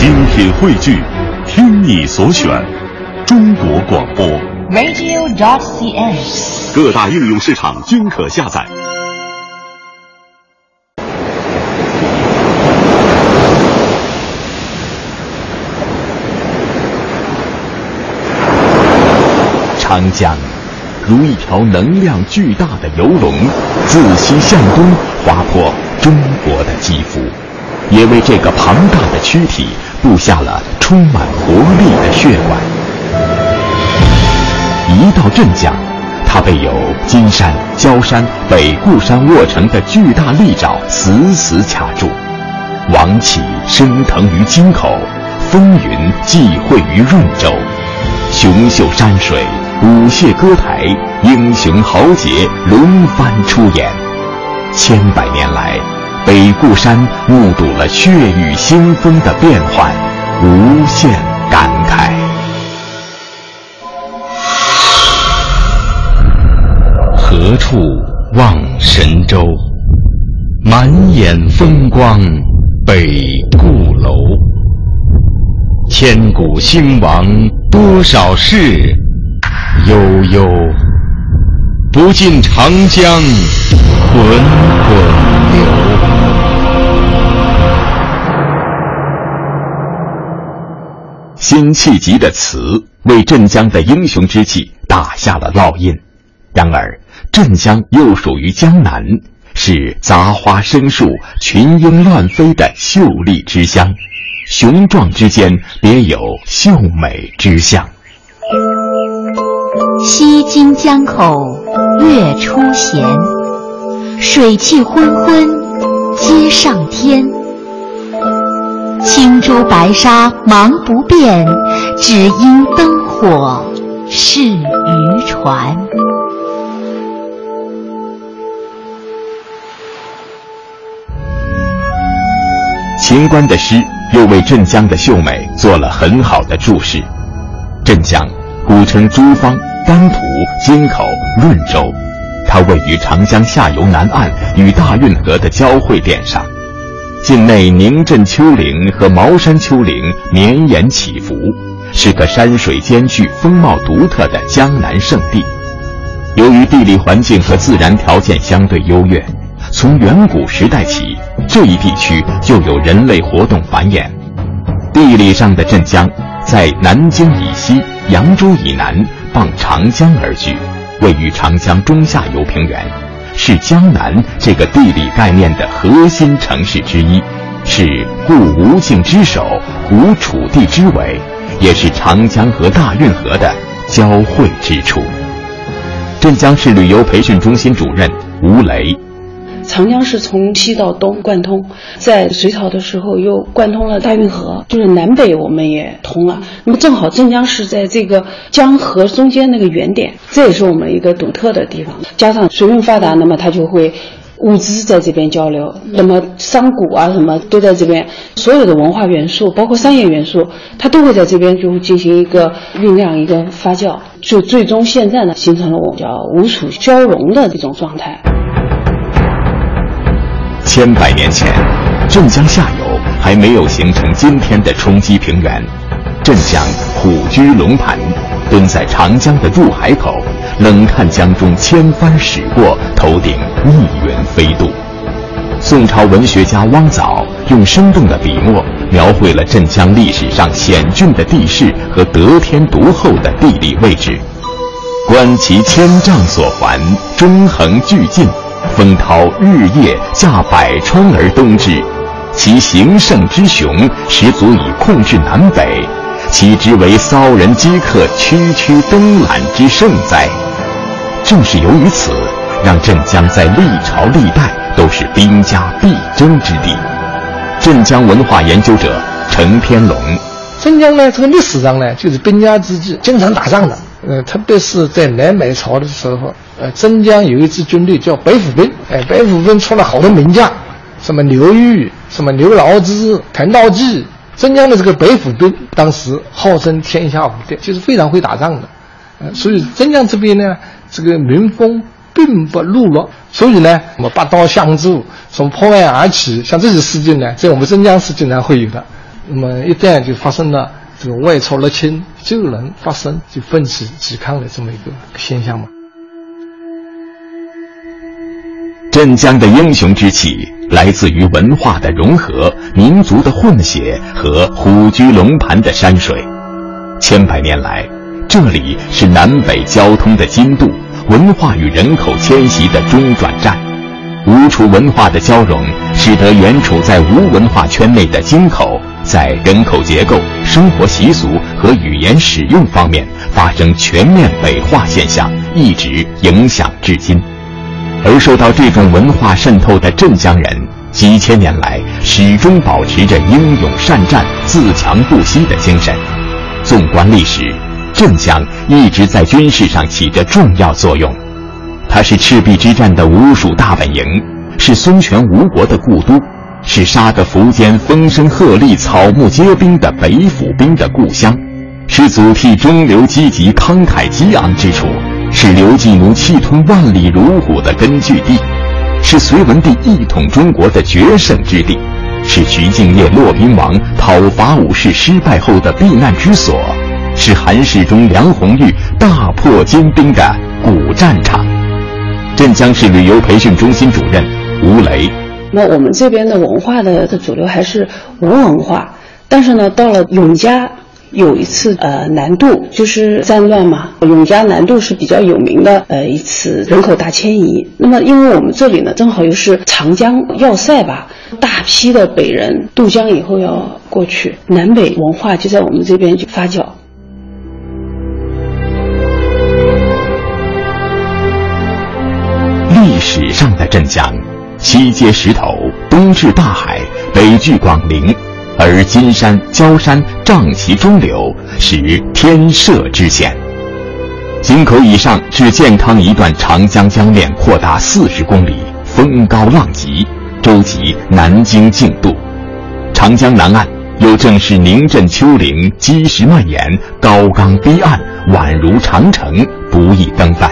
精品汇聚，听你所选，中国广播。radio.cn。各大应用市场均可下载。长江如一条能量巨大的游龙，自西向东划破中国的肌肤，也为这个庞大的躯体布下了充满活力的血管。一到镇江，他被有金山、焦山、北固山握城的巨大利爪死死卡住，王气升腾于京口，风云际会于润州，雄秀山水。舞榭歌台，英雄豪杰轮番出演。千百年来，北固山目睹了血雨腥风的变幻，无限感慨。何处望神州？满眼风光北固楼。千古兴亡多少事？悠悠，不尽长江滚滚流。辛弃疾的词为镇江的英雄之气打下了烙印。然而，镇江又属于江南，是杂花生树、群莺乱飞的秀丽之乡，雄壮之间别有秀美之象。西津江口月出闲，水气昏昏接上天。青珠白沙忙不变，只因灯火是渔船。秦观的诗又为镇江的秀美做了很好的注释。镇江古称诸方、丹徒、京口、润州，它位于长江下游南岸与大运河的交汇点上，境内宁镇丘陵和茅山丘陵绵延起伏，是个山水兼具、风貌独特的江南胜地。由于地理环境和自然条件相对优越，从远古时代起，这一地区就有人类活动繁衍。地理上的镇江，在南京以西、扬州以南傍长江而居，位于长江中下游平原，是江南这个地理概念的核心城市之一，是故吴境之首、吴楚地之尾，也是长江和大运河的交汇之处。镇江市旅游培训中心主任吴雷。长江是从西到东贯通，在隋朝的时候又贯通了大运河，就是南北我们也通了。那么正好镇江是在这个江河中间那个原点，这也是我们一个独特的地方。加上水运发达，那么它就会物资在这边交流，那么商贾啊什么都在这边，所有的文化元素，包括商业元素，它都会在这边就进行一个酝酿、一个发酵，就最终现在呢形成了我们叫吴楚交融的这种状态。千百年前，镇江下游还没有形成今天的冲积平原，镇江虎踞龙盘，蹲在长江的入海口，冷看江中千帆驶过，头顶逆云飞渡。宋朝文学家汪藻用生动的笔墨描绘了镇江历史上险峻的地势和得天独厚的地理位置。观其千丈所环，中横巨进。风涛日夜驾百川而东至，其形胜之雄，实足以控制南北。岂知为骚人饥客区区东览之盛哉？正是由于此，让镇江在历朝历代都是兵家必争之地。镇江文化研究者程天龙，镇江呢，这个历史上呢，就是兵家之际，经常打仗的。呃，特别是在南北朝的时候，呃，镇江有一支军队叫北府兵，哎，北府兵出了好多名将，什么刘裕、什么刘牢之、谭道济。镇江的这个北府兵当时号称天下无敌，就是非常会打仗的。呃，所以镇江这边呢，这个民风并不路弱，所以呢，什么拔刀相助、什么破案而起，像这些事件呢，在我们镇江是经常会有的。那么一旦就发生了这个外超入侵，就能发生就奋起抵抗的这么一个现象嘛。镇江的英雄之气来自于文化的融合、民族的混血和虎踞龙盘的山水。千百年来，这里是南北交通的经度，文化与人口迁徙的中转站。吴楚文化的交融，使得原处在吴文化圈内的京口，在人口结构、生活习俗和语言使用方面发生全面北化现象，一直影响至今。而受到这种文化渗透的镇江人，几千年来始终保持着英勇善战、自强不息的精神。纵观历史，镇江一直在军事上起着重要作用。它是赤壁之战的吴蜀大本营，是孙权吴国的故都，是杀得苻坚风声鹤唳、草木皆兵的北府兵的故乡，是祖逖中流击楫、慷慨激昂之处，是刘季奴气吞万里如虎的根据地，是隋文帝一统中国的决胜之地，是徐敬业骆宾王讨伐武士失败后的避难之所，是韩世忠、梁红玉大破金兵的古战场。镇江市旅游培训中心主任吴雷，那我们这边的文化的的主流还是吴文化，但是呢，到了永嘉有一次呃南渡，就是战乱嘛，永嘉南渡是比较有名的呃一次人口大迁移。那么因为我们这里呢，正好又是长江要塞吧，大批的北人渡江以后要过去，南北文化就在我们这边就发酵。历史上的镇江，西接石头，东至大海，北距广陵，而金山、焦山仗其中流，实天设之险。井口以上至健康一段长江江面扩大四十公里，风高浪急，舟楫南京竞渡；长江南岸又正是宁镇丘陵，积石蔓延，高冈逼岸，宛如长城，不易登帆。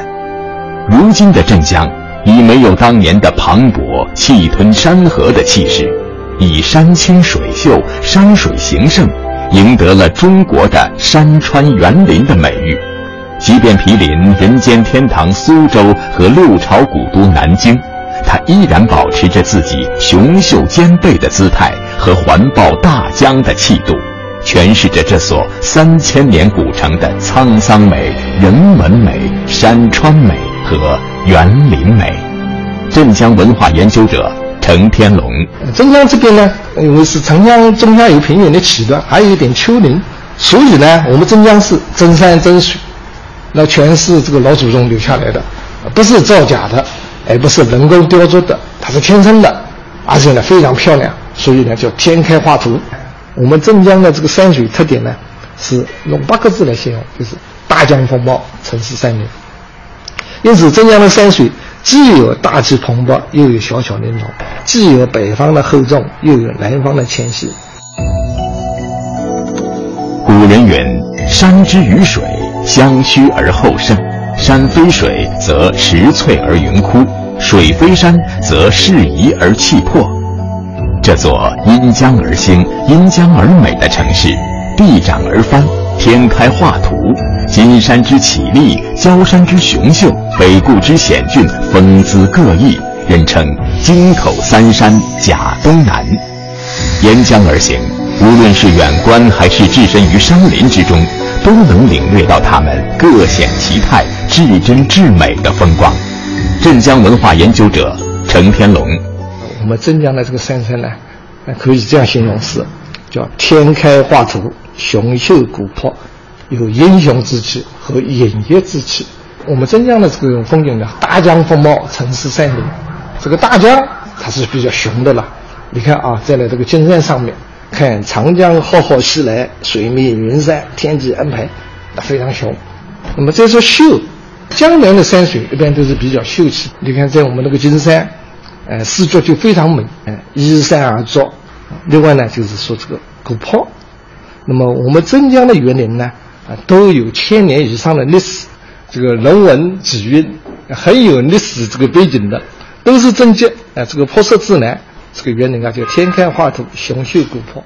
如今的镇江。已没有当年的磅礴气吞山河的气势，以山清水秀、山水形胜，赢得了中国的山川园林的美誉。即便毗邻人间天堂苏州和六朝古都南京，它依然保持着自己雄秀兼备的姿态和环抱大江的气度，诠释着这所三千年古城的沧桑美、人文美、山川美和。园林美，镇江文化研究者陈天龙。镇江这边呢，因为是长江中下游平原的起端，还有一点丘陵，所以呢，我们镇江是真山真水，那全是这个老祖宗留下来的，不是造假的，而不是人工雕琢的，它是天生的，而且呢非常漂亮，所以呢叫天开画图。我们镇江的这个山水特点呢，是用八个字来形容，就是大江风貌，城市山林。因此，镇江的山水既有大气蓬勃，又有小巧玲珑；既有北方的厚重，又有南方的纤细。古人云：“山之于水，相虚而后胜；山非水，则石翠而云枯；水非山，则势移而气破。”这座因江而兴、因江而美的城市，地长而翻，天开画图。金山之绮丽，焦山之雄秀，北固之险峻，风姿各异，人称“京口三山甲东南”。沿江而行，无论是远观还是置身于山林之中，都能领略到它们各显其态、至真至美的风光。镇江文化研究者程天龙，我们镇江的这个山山呢，可以这样形容是，叫天开画图，雄秀古朴。有英雄之气和隐逸之气。我们镇江的这个风景呢，大江风貌，城市山林。这个大江它是比较雄的了。你看啊，在了这个金山上面，看长江浩浩西来，水面云山，天际安排，那非常雄。那么再说秀，江南的山水一般都是比较秀气。你看在我们那个金山，呃，视觉就非常美，哎，依山而作。另外呢，就是说这个古朴。那么我们镇江的园林呢？啊，都有千年以上的历史，这个人文底蕴，很有历史这个背景的，都是正件啊，这个拍摄自然，这个园林啊叫天开画图，雄秀古朴。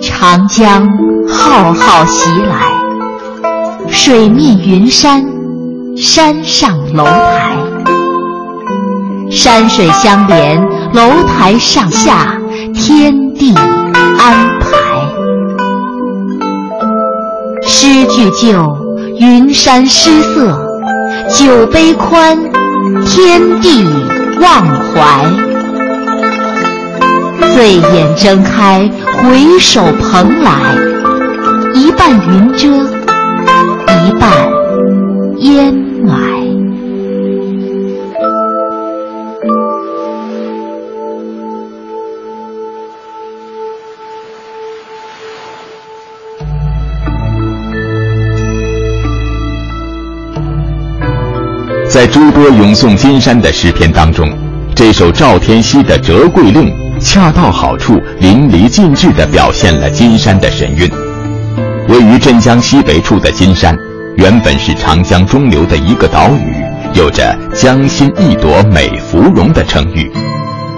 长江浩浩袭来，水面云山，山上楼台，山水相连。楼台上下，天地安排。诗句旧，云山失色，酒杯宽，天地忘怀。醉眼睁开，回首蓬莱，一半云遮，一半烟在诸多咏颂金山的诗篇当中，这首赵天锡的《折桂令》。恰到好处、淋漓尽致地表现了金山的神韵。位于镇江西北处的金山，原本是长江中流的一个岛屿，有着“江心一朵美芙蓉”的称誉。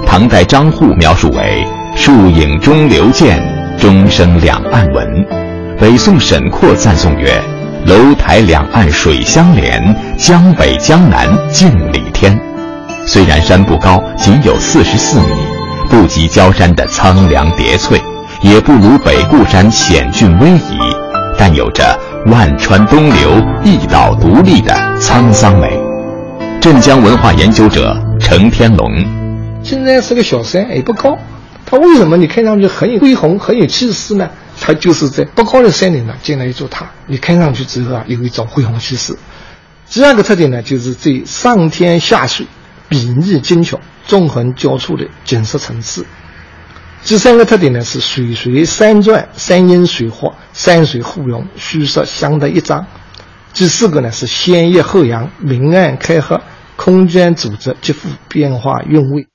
唐代张祜描述为“树影中流见，钟声两岸闻”。北宋沈括赞颂曰：“楼台两岸水相连，江北江南尽礼天。”虽然山不高，仅有四十四米。不及焦山的苍凉叠翠，也不如北固山险峻逶迤，但有着万川东流、一岛独立的沧桑美。镇江文化研究者程天龙，金山是个小山，也不高，它为什么你看上去很有恢宏、很有气势呢？它就是在不高的山顶上建了一座塔，你看上去之后啊，有一种恢宏气势。第二个特点呢，就是这上天下水。比例精巧、纵横交错的景色层次。第三个特点呢是水随山转、山因水滑、山水互融，虚实相得益彰。第四个呢是先抑后扬、明暗开合，空间组织极富变化韵味。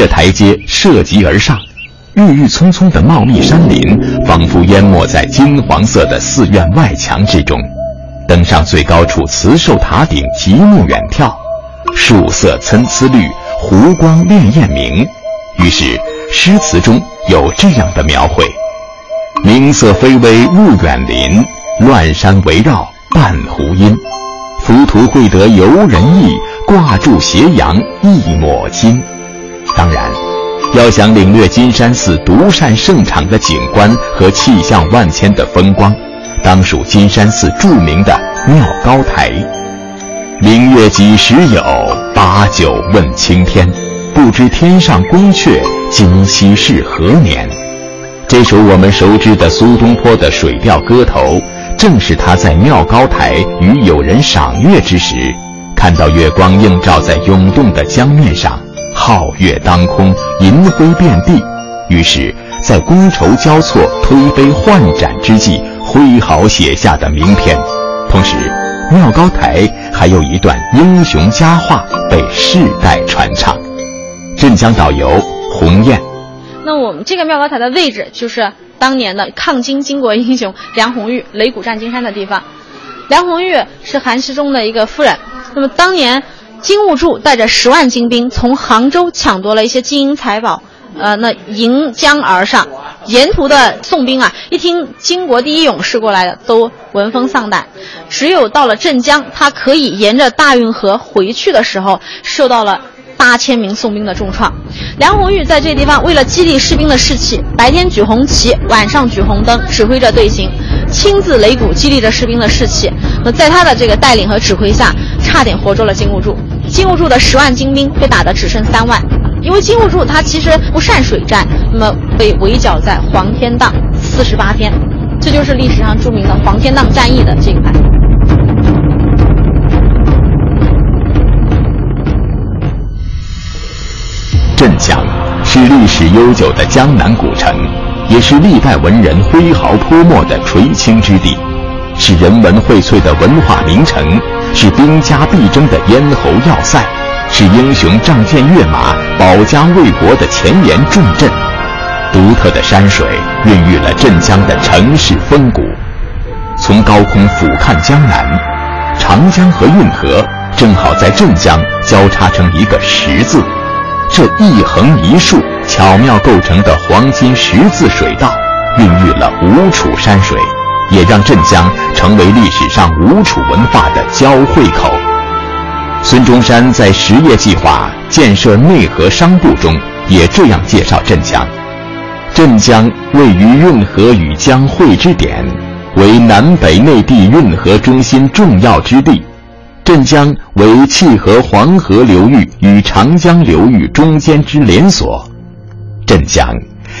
着台阶涉级而上，郁郁葱葱的茂密山林仿佛淹没在金黄色的寺院外墙之中。登上最高处慈寿塔顶，极目远眺，树色参差绿，湖光潋滟明。于是诗词中有这样的描绘：明色非微雾远林，乱山围绕半湖阴。浮屠会得游人意，挂住斜阳一抹金。当然，要想领略金山寺独善胜场的景观和气象万千的风光，当属金山寺著名的妙高台。明月几时有？把酒问青天。不知天上宫阙，今夕是何年？这首我们熟知的苏东坡的《水调歌头》，正是他在妙高台与友人赏月之时，看到月光映照在涌动的江面上。皓月当空，银辉遍地，于是，在觥筹交错、推杯换盏之际，挥毫写下的名篇。同时，妙高台还有一段英雄佳话被世代传唱。镇江导游鸿雁，那我们这个妙高台的位置，就是当年的抗金巾帼英雄梁红玉擂鼓战金山的地方。梁红玉是韩世忠的一个夫人，那么当年。金兀术带着十万精兵从杭州抢夺了一些金银财宝，呃，那迎江而上，沿途的宋兵啊，一听金国第一勇士过来的，都闻风丧胆。只有到了镇江，他可以沿着大运河回去的时候，受到了八千名宋兵的重创。梁红玉在这地方为了激励士兵的士气，白天举红旗，晚上举红灯，指挥着队形，亲自擂鼓激励着士兵的士气。那在他的这个带领和指挥下，差点活捉了金兀术。金兀术的十万精兵被打得只剩三万，因为金兀术他其实不善水战，那么被围剿在黄天荡四十八天，这就是历史上著名的黄天荡战役的这一块。镇江是历史悠久的江南古城，也是历代文人挥毫泼墨的垂青之地，是人文荟萃的文化名城。是兵家必争的咽喉要塞，是英雄仗剑跃马、保家卫国的前沿重镇。独特的山水孕育了镇江的城市风骨。从高空俯瞰江南，长江和运河正好在镇江交叉成一个十字。这一横一竖巧妙构成的黄金十字水道，孕育了吴楚山水，也让镇江成为历史上吴楚文化的交汇口。孙中山在实业计划建设内河商埠中，也这样介绍镇江：镇江位于运河与江汇之点，为南北内地运河中心重要之地。镇江为契合黄河流域与长江流域中间之连锁。镇江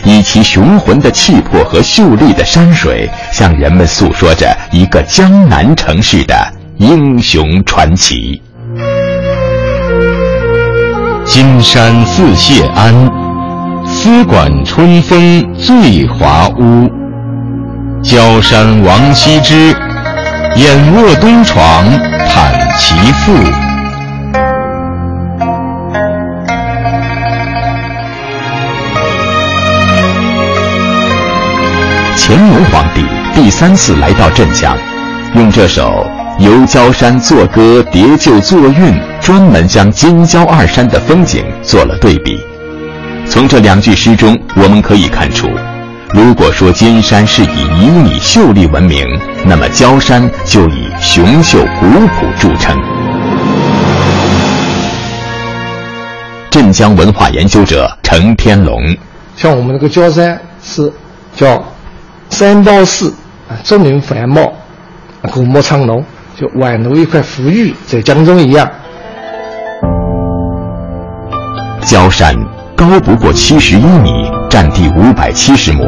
以其雄浑的气魄和秀丽的山水，向人们诉说着一个江南城市的英雄传奇。金山寺谢安，丝管春风醉华屋。焦山王羲之，眼卧东床叹其父。皇帝第三次来到镇江，用这首游焦山作歌叠旧作韵。专门将金郊二山的风景做了对比。从这两句诗中，我们可以看出，如果说金山是以旖旎秀丽闻名，那么焦山就以雄秀古朴著称。镇江文化研究者程天龙，像我们那个焦山是叫三道寺啊，竹林繁茂，古木苍龙，就宛如一块浮玉在江中一样。焦山高不过七十一米，占地五百七十亩。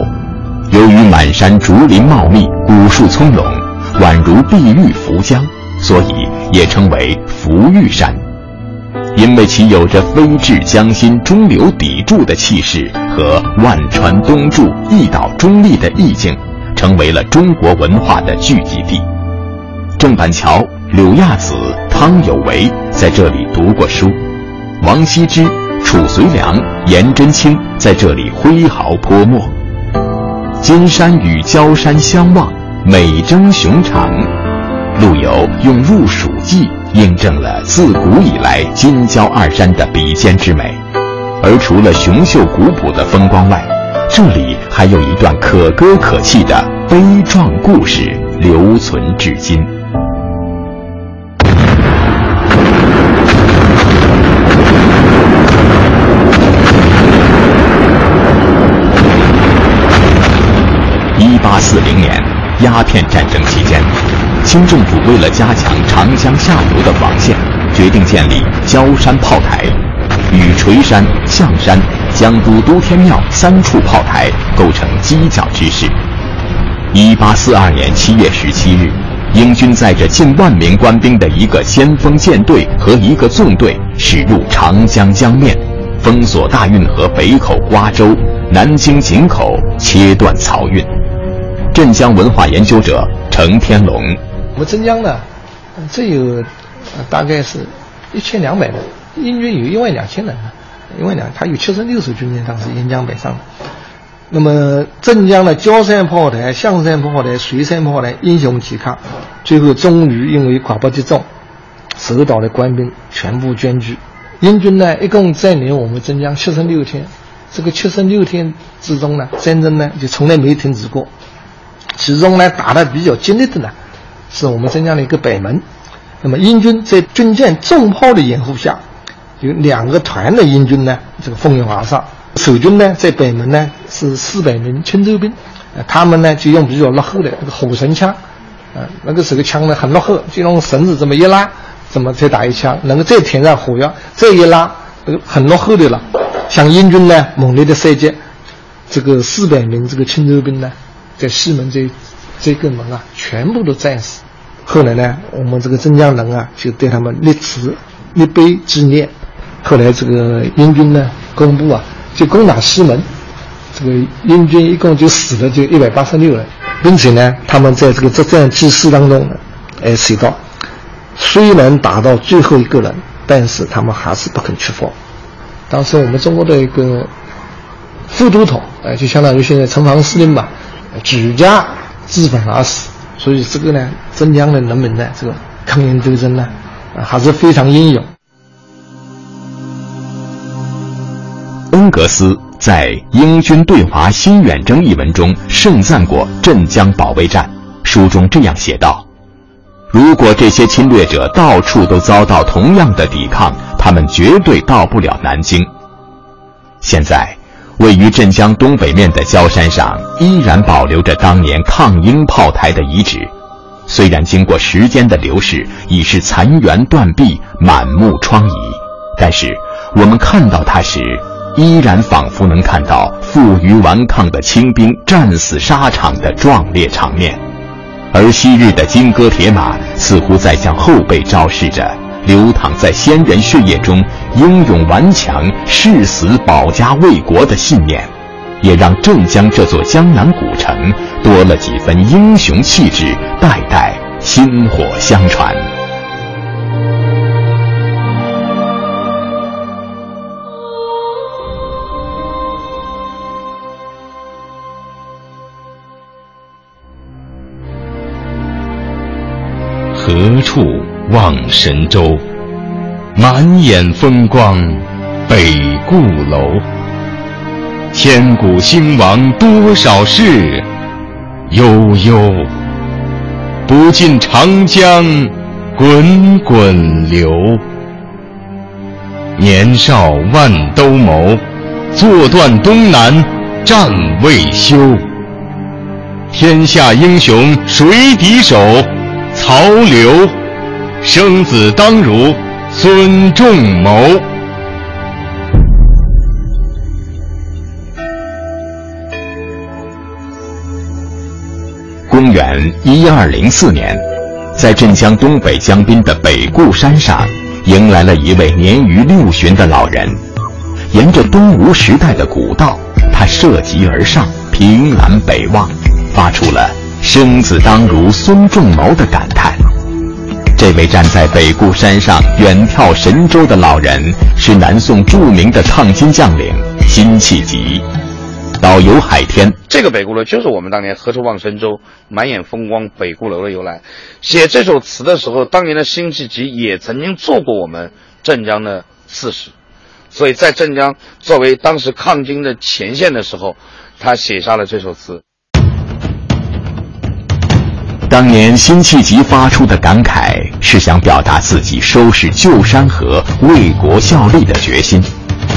由于满山竹林茂密，古树葱茏，宛如碧玉浮江，所以也称为浮玉山。因为其有着飞至江心、中流砥柱的气势和万川东注、一岛中立的意境，成为了中国文化的聚集地。郑板桥、柳亚子、汤有为在这里读过书，王羲之。褚遂良、颜真卿在这里挥毫泼墨，金山与焦山相望，美争雄长。陆游用《入蜀记》印证了自古以来金焦二山的比肩之美。而除了雄秀古朴的风光外，这里还有一段可歌可泣的悲壮故事留存至今。一八四零年，鸦片战争期间，清政府为了加强长江下游的防线，决定建立焦山炮台，与垂山、象山、江都都天庙三处炮台构成犄角之势。一八四二年七月十七日，英军载着近万名官兵的一个先锋舰队和一个纵队驶入长江江面，封锁大运河北口瓜州、南京井口，切断漕运。镇江文化研究者程天龙，我们镇江呢，这有大概是一千两百人，英军有一万两千人呢，一万两，他有七十六艘军舰当时沿江北上。那么镇江的焦山炮台、象山炮台、水山炮台英雄抵抗，最后终于因为寡不敌众，守岛的官兵全部捐躯。英军呢，一共占领我们镇江七十六天，这个七十六天之中呢，战争呢就从来没停止过。其中呢，打得比较激烈的呢，是我们镇江的一个北门。那么英军在军舰重炮的掩护下，有两个团的英军呢，这个蜂拥而上。守军呢，在北门呢是四百名青州兵，他们呢就用比较落后的那个火绳枪，啊，那个时候枪呢很落后，就用绳子这么一拉，怎么再打一枪，能够再填上火药，再一拉，这个很落后的了。向英军呢猛烈的射击，这个四百名这个青州兵呢。在西门这这个门啊，全部都战死。后来呢，我们这个镇江人啊，就对他们立祠立碑纪念。后来这个英军呢，公布啊，就攻打西门，这个英军一共就死了就一百八十六人，并且呢，他们在这个作战记事当中呢，哎写道：虽然打到最后一个人，但是他们还是不肯屈服。当时我们中国的一个副都统，哎，就相当于现在城防司令吧。举家自焚而死，所以这个呢，镇江的人民呢，这个抗英斗争呢，还是非常英勇。恩格斯在《英军对华新远征》一文中盛赞过镇江保卫战，书中这样写道：“如果这些侵略者到处都遭到同样的抵抗，他们绝对到不了南京。”现在。位于镇江东北面的焦山上，依然保留着当年抗英炮台的遗址。虽然经过时间的流逝，已是残垣断壁、满目疮痍，但是我们看到它时，依然仿佛能看到负隅顽抗的清兵战死沙场的壮烈场面，而昔日的金戈铁马，似乎在向后辈昭示着。流淌在先人血液中，英勇顽强、誓死保家卫国的信念，也让镇江这座江南古城多了几分英雄气质，代代薪火相传。处？望神州，满眼风光，北固楼。千古兴亡多少事，悠悠，不尽长江滚滚流。年少万兜鍪，坐断东南战未休。天下英雄谁敌手？曹刘。生子当如孙仲谋。公元一二零四年，在镇江东北江滨的北固山上，迎来了一位年逾六旬的老人。沿着东吴时代的古道，他涉级而上，凭栏北望，发出了“生子当如孙仲谋”的感叹。这位站在北固山上远眺神州的老人，是南宋著名的抗金将领辛弃疾。导游海天，这个北固楼就是我们当年“何处望神州，满眼风光北固楼”的由来。写这首词的时候，当年的辛弃疾也曾经做过我们镇江的刺史，所以在镇江作为当时抗金的前线的时候，他写下了这首词。当年辛弃疾发出的感慨，是想表达自己收拾旧山河、为国效力的决心。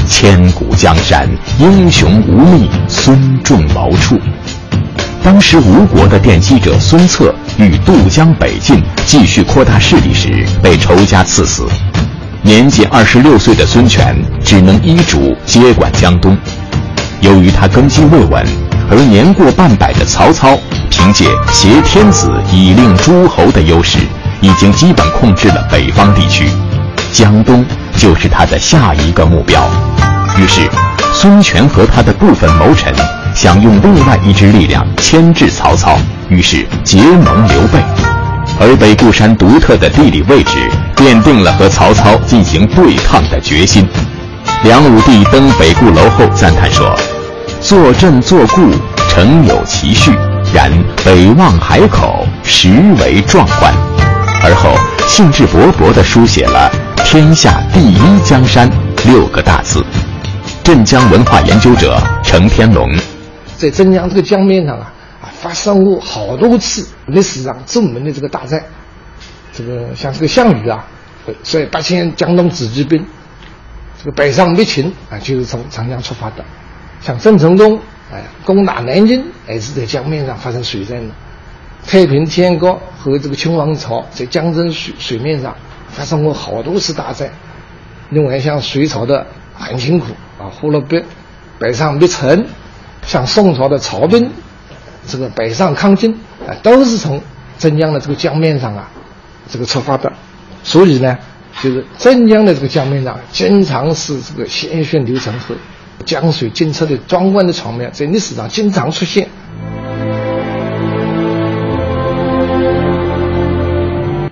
千古江山，英雄无觅孙仲谋处。当时吴国的奠基者孙策欲渡江北进，继续扩大势力时，被仇家刺死。年仅二十六岁的孙权只能依主接管江东。由于他根基未稳，而年过半百的曹操。凭借挟天子以令诸侯的优势，已经基本控制了北方地区，江东就是他的下一个目标。于是，孙权和他的部分谋臣想用另外一支力量牵制曹操，于是结盟刘备。而北固山独特的地理位置，奠定了和曹操进行对抗的决心。梁武帝登北固楼后赞叹说：“坐镇坐固，诚有其序。”然北望海口，实为壮观。而后兴致勃勃地书写了“天下第一江山”六个大字。镇江文化研究者程天龙，在镇江这个江面上啊，啊发生过好多次历史上著名的这个大战。这个像这个项羽啊，率八千江东子弟兵，这个北上灭秦啊，就是从长江出发的。像郑成功。哎，攻打南京还是在江面上发生水战的。太平天国和这个清王朝在江浙水水面上发生过好多次大战。另外，像隋朝的很辛苦啊，胡勒别北上灭陈，像宋朝的曹彬这个北上抗金啊，都是从镇江的这个江面上啊这个出发的。所以呢，就是镇江的这个江面上经常是这个鲜血流成河。江水清澈的壮观的场面在历史上经常出现。